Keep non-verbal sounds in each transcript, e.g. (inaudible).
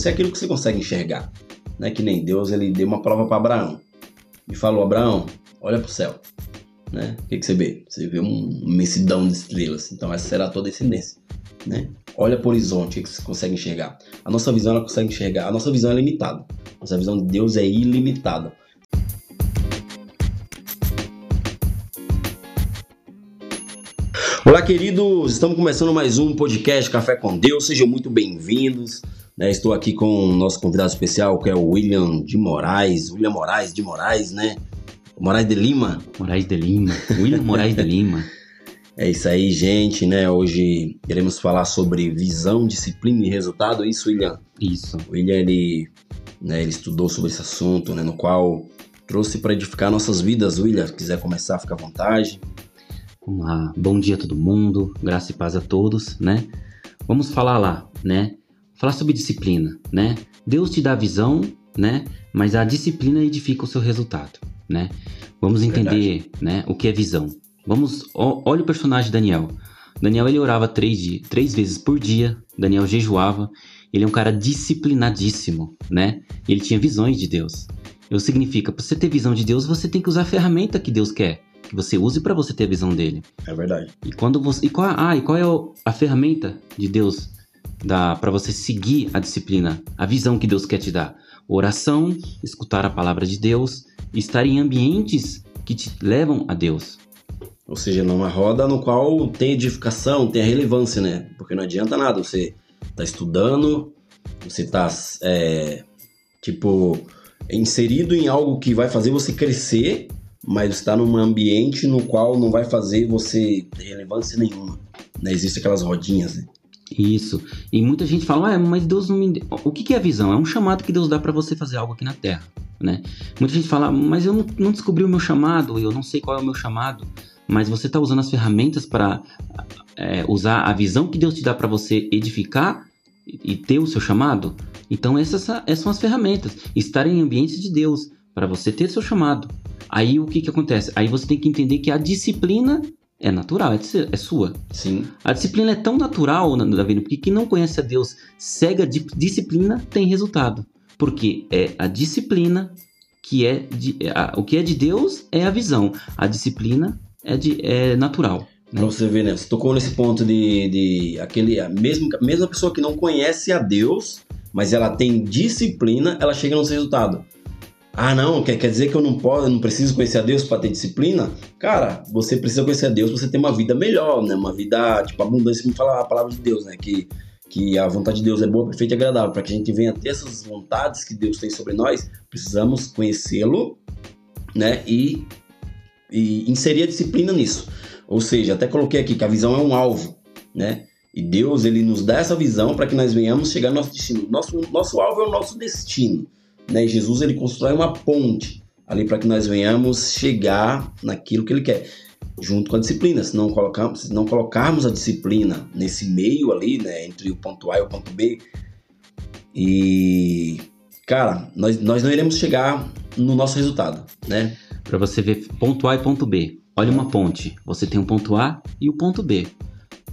Você é aquilo que você consegue enxergar. Não é que nem Deus, ele deu uma prova para Abraão. E falou, Abraão, olha para o céu. Né? O que, que você vê? Você vê um imensidão de estrelas. Então essa será a tua descendência. Né? Olha para o horizonte, o que você consegue enxergar? A nossa visão ela consegue enxergar. A nossa visão é limitada. A nossa visão de Deus é ilimitada. Olá, queridos! Estamos começando mais um podcast Café com Deus. Sejam muito bem-vindos. Né? Estou aqui com o nosso convidado especial, que é o William de Moraes. William Moraes de Moraes, né? Moraes de Lima. Moraes de Lima. William Moraes de Lima. É isso aí, gente, né? Hoje queremos falar sobre visão, disciplina e resultado. É isso, William? Isso. O William, ele, né, ele estudou sobre esse assunto, né? No qual trouxe para edificar nossas vidas. William, se quiser começar, fica à vontade. Vamos lá. Bom dia a todo mundo. Graça e paz a todos, né? Vamos falar lá, né? Falar sobre disciplina, né? Deus te dá visão, né? Mas a disciplina edifica o seu resultado, né? Vamos entender, Verdade. né? O que é visão. Vamos, ó, olha o personagem Daniel. Daniel ele orava três, três vezes por dia. Daniel jejuava. Ele é um cara disciplinadíssimo, né? Ele tinha visões de Deus. Isso significa, para você ter visão de Deus, você tem que usar a ferramenta que Deus quer que você use para você ter a visão dele. É verdade. E quando você, e qual, ah, e qual é a ferramenta de Deus para você seguir a disciplina, a visão que Deus quer te dar? Oração, escutar a palavra de Deus, estar em ambientes que te levam a Deus. Ou seja, numa roda no qual tem edificação, tem a relevância, né? Porque não adianta nada você tá estudando, você tá, é, tipo, inserido em algo que vai fazer você crescer, mas está num ambiente no qual não vai fazer você ter relevância nenhuma. Né? Existem aquelas rodinhas, né? Isso. E muita gente fala, ah, mas Deus não me. O que, que é a visão? É um chamado que Deus dá para você fazer algo aqui na Terra, né? Muita gente fala, mas eu não, descobri o meu chamado, eu não sei qual é o meu chamado. Mas você está usando as ferramentas para é, usar a visão que Deus te dá para você edificar e ter o seu chamado? Então essas, essas são as ferramentas. Estar em ambientes de Deus para você ter seu chamado. Aí o que, que acontece? Aí você tem que entender que a disciplina é natural, é, é sua. Sim. A disciplina é tão natural, Davi, porque quem não conhece a Deus cega de disciplina tem resultado. Porque é a disciplina que é de, a, o que é de Deus é a visão. A disciplina é, de, é natural. Né? Pra você ver, né? Você tocou nesse ponto de, de aquele. A mesma, mesma pessoa que não conhece a Deus, mas ela tem disciplina, ela chega no seu resultado. Ah, não, quer, quer dizer que eu não posso, eu não preciso conhecer a Deus para ter disciplina? Cara, você precisa conhecer a Deus para você ter uma vida melhor, né? Uma vida, tipo, abundância, como fala a palavra de Deus, né? Que, que a vontade de Deus é boa, perfeita e agradável. Para que a gente venha ter essas vontades que Deus tem sobre nós, precisamos conhecê-lo, né? E, e inserir a disciplina nisso. Ou seja, até coloquei aqui que a visão é um alvo, né? E Deus, ele nos dá essa visão para que nós venhamos chegar ao nosso destino. Nosso, nosso alvo é o nosso destino né? Jesus ele constrói uma ponte ali para que nós venhamos chegar naquilo que ele quer, junto com a disciplina. Se não colocarmos, se não colocarmos a disciplina nesse meio ali, né, entre o ponto A e o ponto B, e cara, nós, nós não iremos chegar no nosso resultado, né? Para você ver ponto A e ponto B. Olha uma ponte. Você tem o ponto A e o ponto B.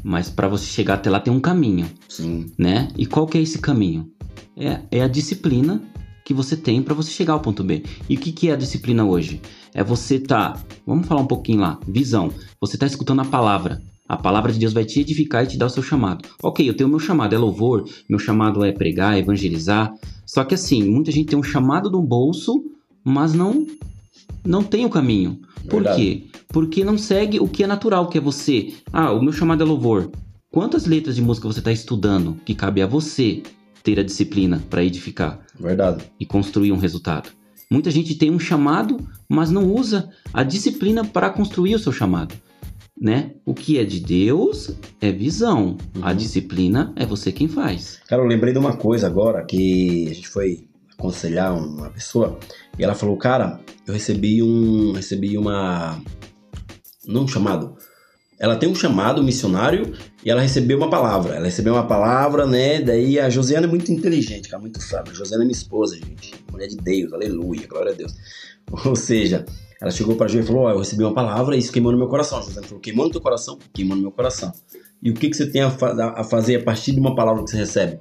Mas para você chegar até lá tem um caminho. Sim. Né? E qual que é esse caminho? É, é a disciplina que você tem para você chegar ao ponto B. E o que, que é a disciplina hoje? É você tá, vamos falar um pouquinho lá, visão. Você tá escutando a palavra. A palavra de Deus vai te edificar e te dar o seu chamado. Ok, eu tenho o meu chamado, é louvor, meu chamado é pregar, evangelizar. Só que assim, muita gente tem um chamado no bolso, mas não não tem o caminho. Por Verdade. quê? Porque não segue o que é natural, que é você. Ah, o meu chamado é louvor. Quantas letras de música você está estudando que cabe a você ter a disciplina para edificar. Verdade. E construir um resultado. Muita gente tem um chamado, mas não usa a disciplina para construir o seu chamado. Né? O que é de Deus é visão. Uhum. A disciplina é você quem faz. Cara, eu lembrei de uma coisa agora que a gente foi aconselhar uma pessoa e ela falou: "Cara, eu recebi um recebi uma não um chamado, ela tem um chamado missionário e ela recebeu uma palavra. Ela recebeu uma palavra, né? Daí a Josiana é muito inteligente, cara, muito sábia. Josiana é minha esposa, gente. Mulher de Deus, aleluia, glória a Deus. (laughs) Ou seja, ela chegou para a e falou: Ó, oh, eu recebi uma palavra e isso queimou no meu coração. A Josiana falou: queimou no teu coração? Queimou no meu coração. E o que, que você tem a, fa a fazer a partir de uma palavra que você recebe?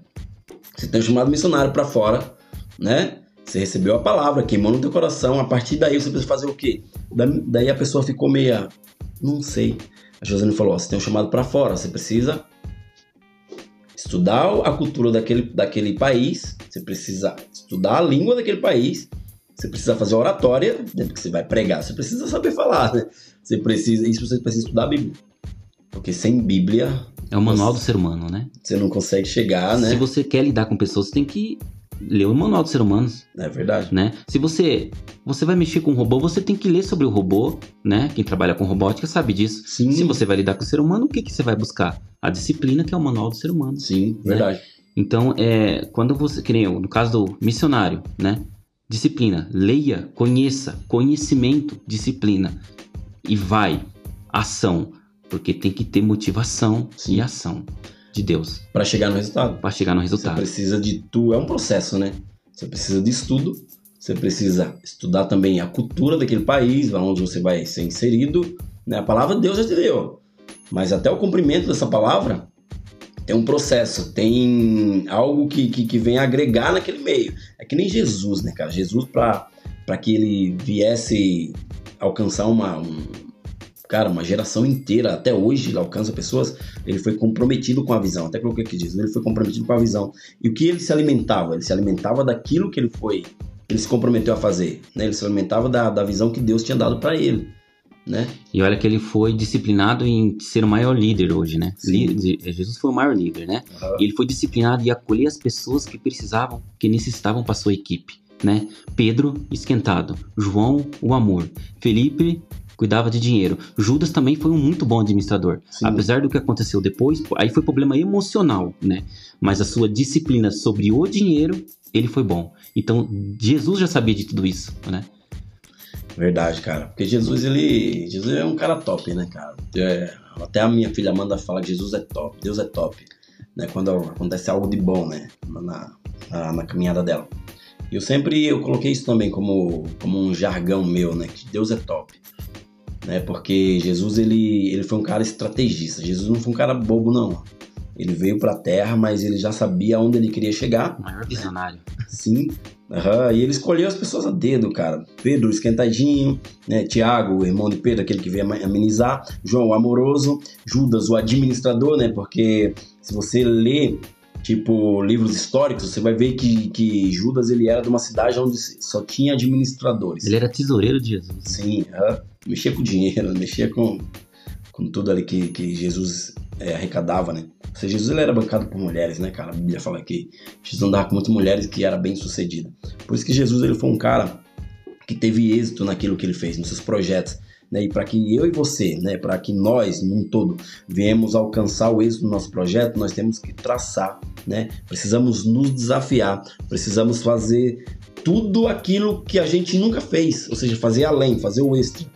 Você tem um chamado missionário para fora, né? Você recebeu a palavra, queimou no teu coração. A partir daí você precisa fazer o quê? Daí a pessoa ficou meia, não sei. A Josane falou: ó, você tem um chamado para fora, você precisa estudar a cultura daquele, daquele país, você precisa estudar a língua daquele país, você precisa fazer oratória, né, porque você vai pregar, você precisa saber falar, né? Você precisa, isso você precisa estudar a Bíblia. Porque sem Bíblia. É o manual você, do ser humano, né? Você não consegue chegar, né? Se você quer lidar com pessoas, você tem que ler o manual do ser humano. É verdade. Né? Se você você vai mexer com um robô, você tem que ler sobre o robô, né? Quem trabalha com robótica sabe disso. Sim. Se você vai lidar com o ser humano, o que, que você vai buscar? A disciplina, que é o manual do ser humano. Sim, né? verdade. Então, é, quando você, que nem eu, no caso do missionário, né? Disciplina, leia, conheça, conhecimento, disciplina. E vai, ação. Porque tem que ter motivação Sim. e ação de Deus. Para chegar no resultado. Para chegar no resultado. Você precisa de tu, é um processo, né? Você precisa de estudo, você precisa estudar também a cultura daquele país, onde você vai ser inserido. Né? A palavra Deus já te deu. Mas até o cumprimento dessa palavra tem um processo, tem algo que, que, que vem agregar naquele meio. É que nem Jesus, né, cara? Jesus, para que ele viesse alcançar uma, um, cara, uma geração inteira, até hoje ele alcança pessoas, ele foi comprometido com a visão, até coloquei aqui diz, ele foi comprometido com a visão. E o que ele se alimentava? Ele se alimentava daquilo que ele foi, ele se comprometeu a fazer, né? Ele se alimentava da, da visão que Deus tinha dado para ele. Né? E olha que ele foi disciplinado em ser o maior líder hoje, né? Jesus foi o maior líder, né? Uhum. Ele foi disciplinado em acolher as pessoas que precisavam, que necessitavam para sua equipe, né? Pedro, esquentado. João, o amor. Felipe, cuidava de dinheiro. Judas também foi um muito bom administrador. Sim. Apesar do que aconteceu depois, aí foi problema emocional, né? Mas a sua disciplina sobre o dinheiro, ele foi bom. Então, Jesus já sabia de tudo isso, né? Verdade, cara. Porque Jesus, ele. Jesus é um cara top, né, cara? É, até a minha filha Amanda fala que Jesus é top, Deus é top. Né? Quando acontece algo de bom, né? Na, na, na caminhada dela. E eu sempre eu coloquei isso também como, como um jargão meu, né? Que Deus é top né? Porque Jesus ele, ele foi um cara estrategista. Jesus não foi um cara bobo não. Ele veio para a Terra, mas ele já sabia onde ele queria chegar. O maior visionário. Sim. Uhum. E ele escolheu as pessoas a dedo, cara. Pedro, esquentadinho, né? Tiago, o irmão de Pedro, aquele que veio amenizar. João, o amoroso. Judas, o administrador, né? Porque se você lê tipo livros históricos, você vai ver que, que Judas ele era de uma cidade onde só tinha administradores. Ele era tesoureiro de Jesus. Sim, uh, mexia com dinheiro, (laughs) mexia com, com tudo ali que, que Jesus é, arrecadava, né? Ou seja, Jesus ele era bancado por mulheres, né, cara? A Bíblia fala que Jesus andava com muitas mulheres que era bem sucedido. Por isso que Jesus ele foi um cara que teve êxito naquilo que ele fez, nos seus projetos né? E para que eu e você, né, para que nós, num todo, viemos alcançar o êxito do nosso projeto, nós temos que traçar, né? Precisamos nos desafiar, precisamos fazer tudo aquilo que a gente nunca fez, ou seja, fazer além, fazer o extra.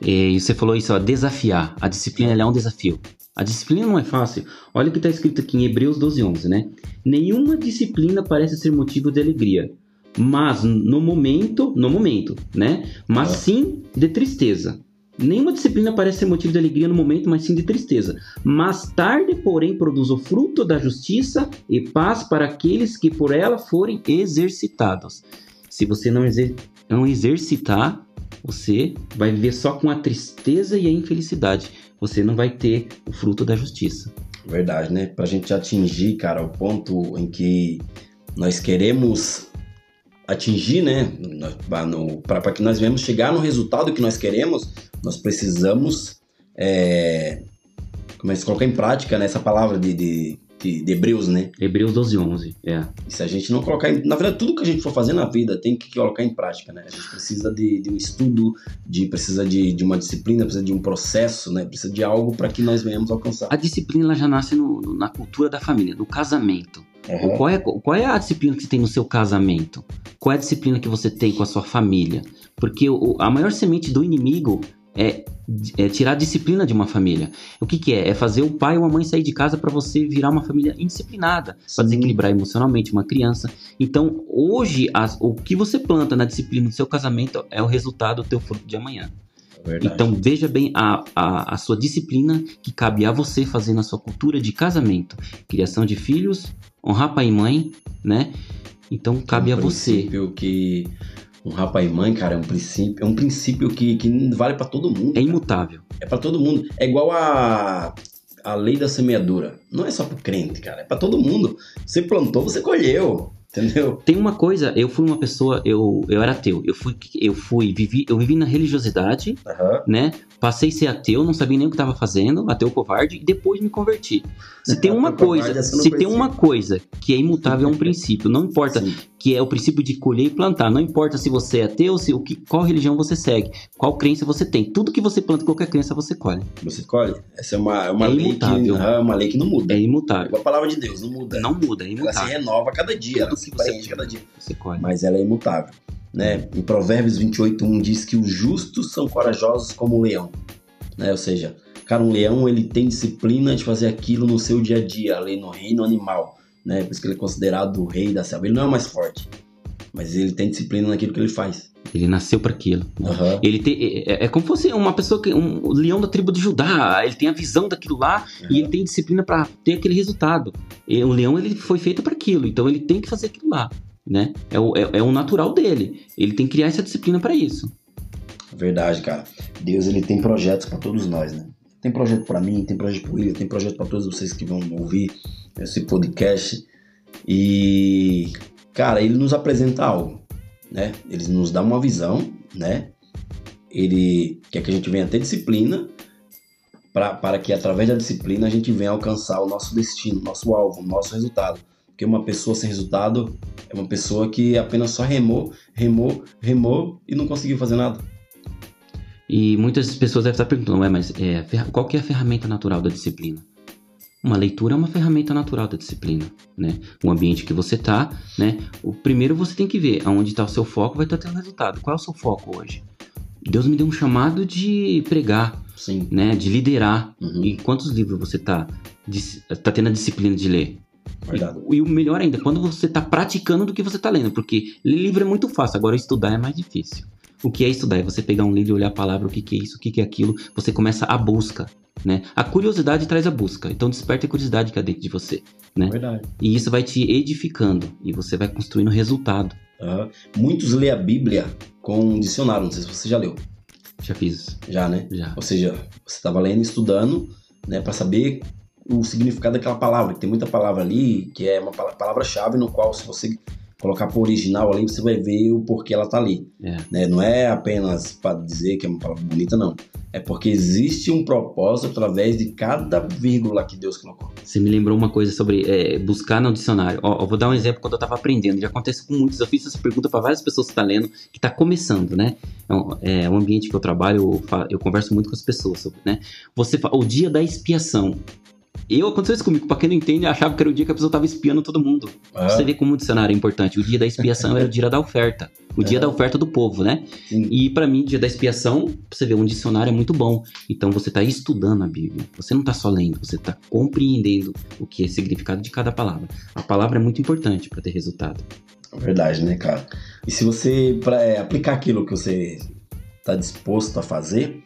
E você falou isso, ó, desafiar. A disciplina é um desafio. A disciplina não é fácil. Olha o que está escrito aqui em Hebreus 12, 11, né? Nenhuma disciplina parece ser motivo de alegria, mas no momento, no momento, né? Mas sim de tristeza. Nenhuma disciplina parece ser motivo de alegria no momento, mas sim de tristeza. Mais tarde, porém, produz o fruto da justiça e paz para aqueles que por ela forem exercitados. Se você não, exer não exercitar, você vai viver só com a tristeza e a infelicidade. Você não vai ter o fruto da justiça. Verdade, né? Pra gente atingir, cara, o ponto em que nós queremos atingir, né, para que nós venhamos chegar no resultado que nós queremos, nós precisamos é, como é se colocar em prática né, palavra de, de, de, de, Hebreus, né? Hebreus 12, 11, é. E se a gente não colocar, em, na verdade, tudo que a gente for fazer na vida tem que colocar em prática, né? A gente precisa de, de um estudo, de precisa de, de uma disciplina, precisa de um processo, né? Precisa de algo para que nós venhamos alcançar. A disciplina já nasce no, na cultura da família, no casamento. Uhum. Qual, é, qual é a disciplina que você tem no seu casamento? Qual é a disciplina que você tem com a sua família? Porque o, a maior semente do inimigo é, é, tirar a disciplina de uma família. O que, que é? É fazer o pai ou a mãe sair de casa para você virar uma família indisciplinada, para desequilibrar emocionalmente uma criança. Então, hoje, as, o que você planta na disciplina do seu casamento é o resultado do teu fruto de amanhã. Verdade. Então veja bem a, a, a sua disciplina que cabe a você fazer na sua cultura de casamento, criação de filhos, honrar pai e mãe, né? Então cabe um a você. que honrar pai e mãe, cara, é um princípio, é um princípio que, que vale pra todo mundo. É cara. imutável. É pra todo mundo. É igual a a lei da semeadura. Não é só pro crente, cara, é pra todo mundo. Você plantou, você colheu. Entendeu? Tem uma coisa, eu fui uma pessoa, eu, eu era ateu, eu fui, eu fui, vivi, eu vivi na religiosidade, Aham. né? Passei a ser ateu, não sabia nem o que estava fazendo, ateu covarde, e depois me converti. Se tem (laughs) uma covarde, coisa, se tem uma coisa que é imutável, é um (laughs) princípio. Não importa Sim. Que é o princípio de colher e plantar. Não importa se você é ateu, se o que, qual religião você segue, qual crença você tem. Tudo que você planta, qualquer crença você colhe. Você escolhe. Essa é uma, é uma É lei que imutável. aham, é uma lei que não muda. É É imutável. igual a palavra de Deus, não muda. Não muda, é Ela se imutável. renova cada dia, ela Tudo se que você- preenche cada dia. Você colhe. Mas ela é imutável. Né? Em Provérbios 28, diz que os justos são corajosos como o leão. Né? Ou seja, cara, um leão ele tem disciplina de fazer aquilo no seu dia a dia, ali no reino animal. Né? Por isso que ele é considerado o rei da selva. Ele não é o mais forte, mas ele tem disciplina naquilo que ele faz. Ele nasceu para aquilo. Aham. Ele é, é como se fosse uma pessoa que um leão da tribo de Judá. Ele tem a visão daquilo lá e ele tem disciplina para ter aquele resultado. E o leão ele foi feito para aquilo, então ele tem que fazer aquilo lá, né? É o, é, é o natural dele. Ele tem que criar essa disciplina para isso. Verdade, cara. Deus ele tem projetos pra todos nós, né? Tem projeto pra mim, tem projeto pro William, tem projeto pra todos vocês que vão ouvir esse podcast. E cara, ele nos apresenta algo, né? Ele nos dá uma visão, né? Ele quer que a gente venha ter disciplina pra, para que através da disciplina a gente venha alcançar o nosso destino, nosso alvo, nosso resultado. Porque uma pessoa sem resultado é uma pessoa que apenas só remou, remou, remou e não conseguiu fazer nada. E muitas pessoas devem estar perguntando, ué, mas é, qual que é a ferramenta natural da disciplina? Uma leitura é uma ferramenta natural da disciplina, né? O ambiente que você tá, né? O primeiro você tem que ver aonde está o seu foco, vai estar tendo resultado. Qual é o seu foco hoje? Deus me deu um chamado de pregar, Sim. né? De liderar. Uhum. E quantos livros você tá, tá tendo a disciplina de ler? E, e o melhor ainda, quando você tá praticando do que você tá lendo, porque ler livro é muito fácil, agora estudar é mais difícil. O que é estudar? É você pegar um livro e olhar a palavra, o que, que é isso, o que, que é aquilo, você começa a busca, né? A curiosidade traz a busca, então desperta a curiosidade que há dentro de você, né? Verdade. E isso vai te edificando, e você vai construindo resultado. Muitos lê a Bíblia com um dicionário, não sei se você já leu. Já fiz, Já, né? já. Ou seja, você estava lendo e estudando, né, para saber o significado daquela palavra. que Tem muita palavra ali que é uma pala- palavra-chave no qual, se você colocar para original ali, você vai ver o porquê ela tá ali. É. Né? Não é apenas para dizer que é uma palavra bonita, não. É porque existe um propósito através de cada vírgula que Deus colocou. Você me lembrou uma coisa sobre é, buscar no dicionário. Ó, eu vou dar um exemplo quando eu tava aprendendo. Já acontece com muitos. Eu fiz essa pergunta para várias pessoas que estão lendo, que tá começando, né? É um, é um ambiente que eu trabalho, eu, eu converso muito com as pessoas sobre, né? Você o dia da expiação. Eu, aconteceu isso comigo, pra quem não entende, eu achava que era o dia que a pessoa tava espiando todo mundo. Ah, Você vê como o dicionário é importante. O dia da expiação (laughs) era o dia da oferta. O dia É. da oferta do povo, né? sim. E pra mim, dia da expiação, você ver, um dicionário é muito bom. Então você tá estudando a Bíblia. Você não tá só lendo, você tá compreendendo o que é o significado de cada palavra. A palavra é muito importante pra ter resultado. É Verdade, né, cara? E se você pra, é, aplicar aquilo que você está disposto a fazer,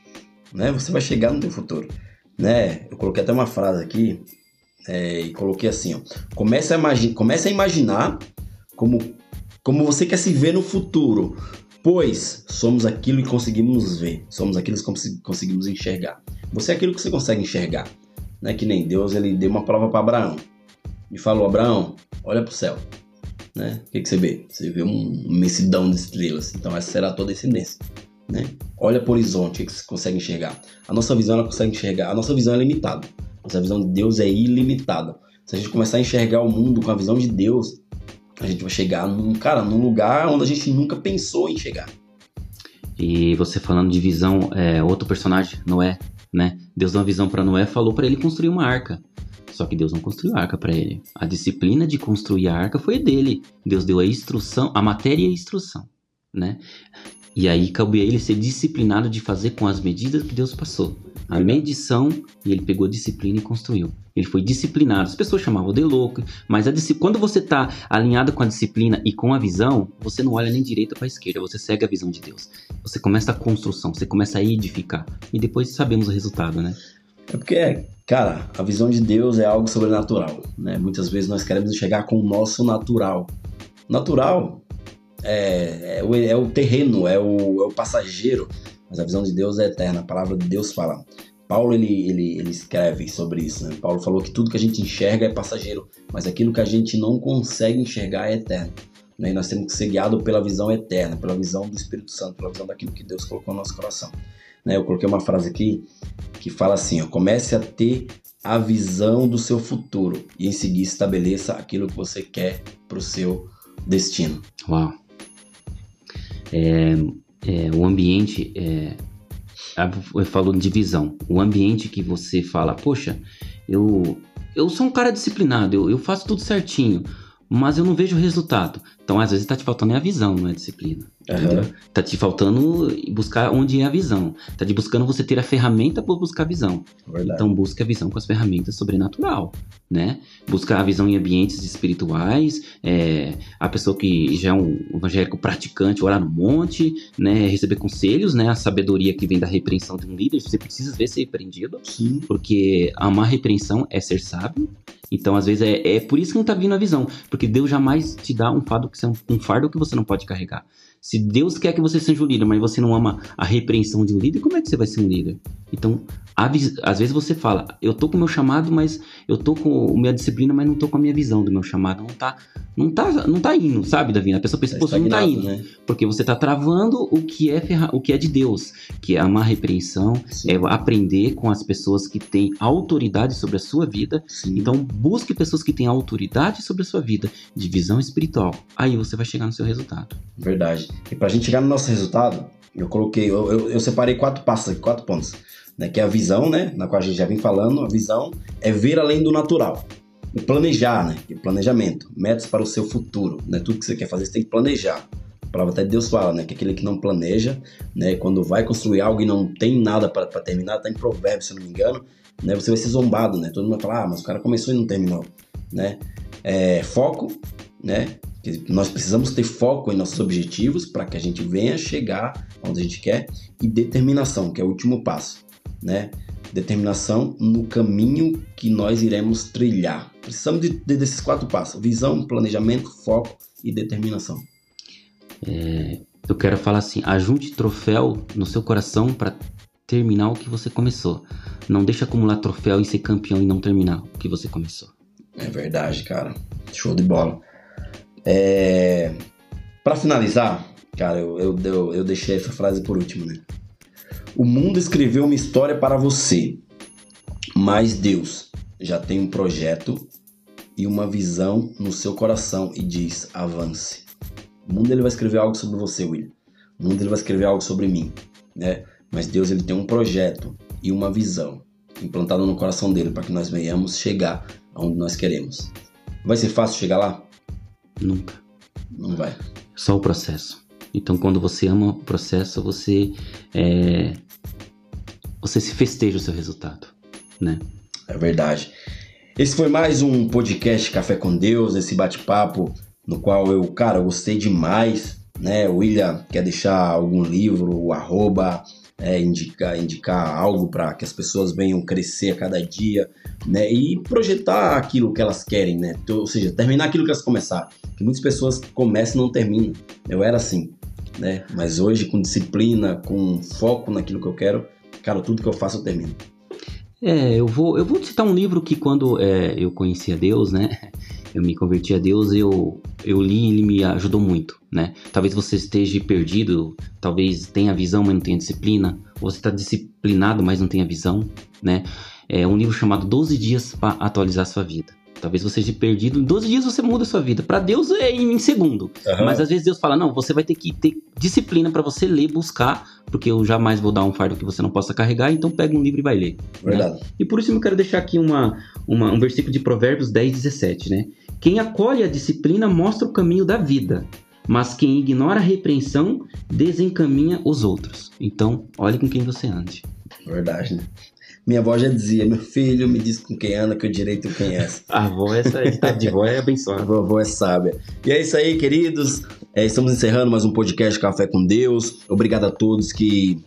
né, você vai chegar no teu futuro, né? Eu coloquei até uma frase aqui é, e coloquei assim, ó: comece a, imagi comece a imaginar como como você quer se ver no futuro, pois somos aquilo que conseguimos ver, somos aquilo que cons- conseguimos enxergar. Você é aquilo que você consegue enxergar, né? Que nem Deus ele deu uma prova para Abraão e falou: Abraão, olha para o céu né? O que, que você vê? Você vê um imensidão de estrelas. Então essa será a tua descendência, né? Olha para o horizonte, que, você consegue enxergar? A nossa visão ela consegue enxergar. A nossa visão é limitada. Nossa visão de Deus é ilimitada. Se a gente começar a enxergar o mundo com a visão de Deus, a gente vai chegar num cara, num lugar onde a gente nunca pensou em chegar. E você falando de visão, é, outro personagem, Noé, né? Deus deu uma visão pra Noé, falou pra ele construir uma arca. Só que Deus não construiu a arca pra ele. A disciplina de construir a arca foi dele. Deus deu a instrução, a matéria e a instrução, né? E aí cabe a ele ser disciplinado de fazer com as medidas que Deus passou. A medição, e ele pegou disciplina e construiu. Ele foi disciplinado. As pessoas chamavam de louco, mas quando você está alinhado com a disciplina e com a visão, você não olha nem direita para esquerda, você segue a visão de Deus. Você começa a construção, você começa a edificar. E depois sabemos o resultado, né? É porque, cara, a visão de Deus é algo sobrenatural, né? Muitas vezes nós queremos chegar com o nosso natural. Natural é, é, o, é o terreno, é o, é o passageiro, mas a visão de Deus é eterna. A palavra de Deus fala. Paulo ele, ele, ele escreve sobre isso. Né? Paulo falou que tudo que a gente enxerga é passageiro, mas aquilo que a gente não consegue enxergar é eterno. Né? E nós temos que ser guiados pela visão eterna, pela visão do Espírito Santo, pela visão daquilo que Deus colocou no nosso coração. Né? Eu coloquei uma frase aqui que fala assim: ó, comece a ter a visão do seu futuro e em seguida estabeleça aquilo que você quer para o seu destino. Uau! É, é, o ambiente, é, eu falo de visão, o ambiente que você fala, poxa, eu, eu sou um cara disciplinado, eu, eu faço tudo certinho, mas eu não vejo resultado. Então, às vezes, tá te faltando é a visão, não é a disciplina. Uhum. Tá te faltando buscar onde é a visão. Tá te buscando você ter a ferramenta para buscar a visão. Verdade. Então, busca a visão com as ferramentas sobrenatural, né? Buscar a visão em ambientes espirituais. É, a pessoa que já é um evangélico praticante, orar no monte, né? Receber conselhos, né? A sabedoria que vem da repreensão de um líder. Você precisa ver ser repreendido. Sim. Porque amar repreensão é ser sábio. Então, às vezes, é, é por isso que não tá vindo a visão. Porque Deus jamais te dá um fardo que, um fardo que você não pode carregar. Se Deus quer que você seja um líder, mas você não ama a repreensão de um líder, como é que você vai ser um líder? Então, às vezes você fala, eu tô com o meu chamado, mas eu tô com a minha disciplina, mas não tô com a minha visão do meu chamado. Não tá, não tá, não tá indo, sabe, Davi? A pessoa pensa, tá não tá indo. Né? Porque você tá travando o que é ferra... o que é de Deus, que é amar a repreensão, Sim. é aprender com as pessoas que têm autoridade sobre a sua vida. Sim. Então, busque pessoas que têm autoridade sobre a sua vida, de visão espiritual. Aí você vai chegar no seu resultado. Verdade. E pra gente chegar no nosso resultado, eu coloquei, eu, eu, eu separei quatro passos quatro pontos. Né, que é a visão, né, na qual a gente já vem falando, a visão é ver além do natural. E planejar, né, e planejamento, metas para o seu futuro, né, tudo que você quer fazer você tem que planejar. A palavra até de Deus fala, né, que aquele que não planeja, né, quando vai construir algo e não tem nada para terminar, tá em provérbio, se eu não me engano, né, você vai ser zombado, né, todo mundo vai falar, ah, mas o cara começou e não terminou, né, é, foco, né, nós precisamos ter foco em nossos objetivos para que a gente venha chegar onde a gente quer e determinação, que é o último passo, né? Determinação no caminho que nós iremos trilhar. Precisamos de, de, desses quatro passos: visão, planejamento, foco e determinação. É, eu quero falar assim: ajunte troféu no seu coração para terminar o que você começou. Não deixe acumular troféu e ser campeão e não terminar o que você começou. É verdade, cara. Show de bola. É... Para finalizar, cara, eu, eu, eu, eu deixei essa frase por último, né? O mundo escreveu uma história para você, mas Deus já tem um projeto e uma visão no seu coração e diz: avance. O mundo ele vai escrever algo sobre você, William. O mundo ele vai escrever algo sobre mim, né? Mas Deus ele tem um projeto e uma visão implantado no coração dele para que nós venhamos chegar aonde nós queremos. Vai ser fácil chegar lá? Nunca. Não vai. Só o processo. Então, quando você ama o processo, você é, você se festeja o seu resultado, né? É verdade. Esse foi mais um podcast Café com Deus, esse bate-papo no qual eu, cara, gostei demais, né? O William quer deixar algum livro, o arroba, é, indicar, indicar algo para que as pessoas venham crescer a cada dia, né? E projetar aquilo que elas querem, né? Ou seja, terminar aquilo que elas começaram. Que muitas pessoas começam e não terminam. Eu era assim, né? Mas hoje, com disciplina, com foco naquilo que eu quero, cara, tudo que eu faço eu termino. É, eu vou, eu vou citar um livro que quando é, eu conheci a Deus, né? (laughs) Eu me converti a Deus, eu, eu li e ele me ajudou muito, né? Talvez você esteja perdido, talvez tenha visão, mas não tenha disciplina, ou você está disciplinado, mas não tenha visão, né? É um livro chamado 12 Dias para Atualizar Sua Vida. Talvez você esteja perdido. Em 12 dias você muda a sua vida. Para Deus é em segundo. Uhum. Mas às vezes Deus fala: não, você vai ter que ter disciplina para você ler, buscar, porque eu jamais vou dar um fardo que você não possa carregar. Então pega um livro e vai ler. Verdade. Né? E por isso eu quero deixar aqui uma, uma, um versículo de Provérbios 10, 17, né? Quem acolhe a disciplina mostra o caminho da vida, mas quem ignora a repreensão desencaminha os outros. Então, olhe com quem você ande. Verdade, né? Minha avó já dizia, meu filho, me diz com quem anda que eu direito quem é. A avó, essa ditado de vó é abençoada. A vovó é sábia. E é isso aí, queridos. É, estamos encerrando mais um podcast Café com Deus. Obrigado a todos que,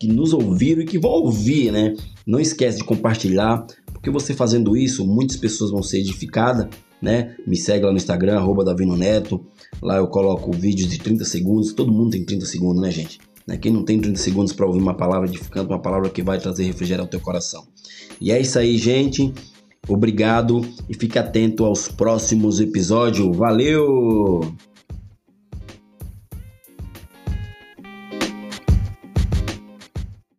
que nos ouviram e que vão ouvir, né? Não esquece de compartilhar, porque você fazendo isso, muitas pessoas vão ser edificadas, né? Me segue lá no Instagram, arroba Davino Neto. Lá eu coloco vídeos de 30 segundos. Todo mundo tem 30 segundos, né, gente? Né? Quem não tem 30 segundos para ouvir uma palavra edificante, uma palavra que vai trazer refrigério ao teu coração. E é isso aí, gente. Obrigado e fique atento aos próximos episódios. Valeu!